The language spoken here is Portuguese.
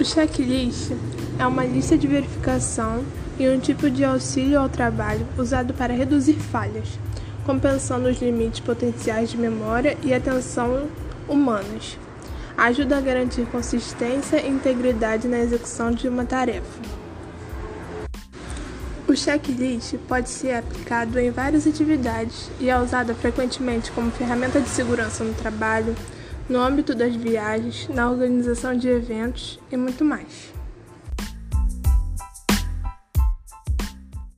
O checklist é uma lista de verificação e um tipo de auxílio ao trabalho usado para reduzir falhas, compensando os limites potenciais de memória e atenção humanos. Ajuda a garantir consistência e integridade na execução de uma tarefa. O checklist pode ser aplicado em várias atividades e é usado frequentemente como ferramenta de segurança no trabalho, no âmbito das viagens, na organização de eventos e muito mais.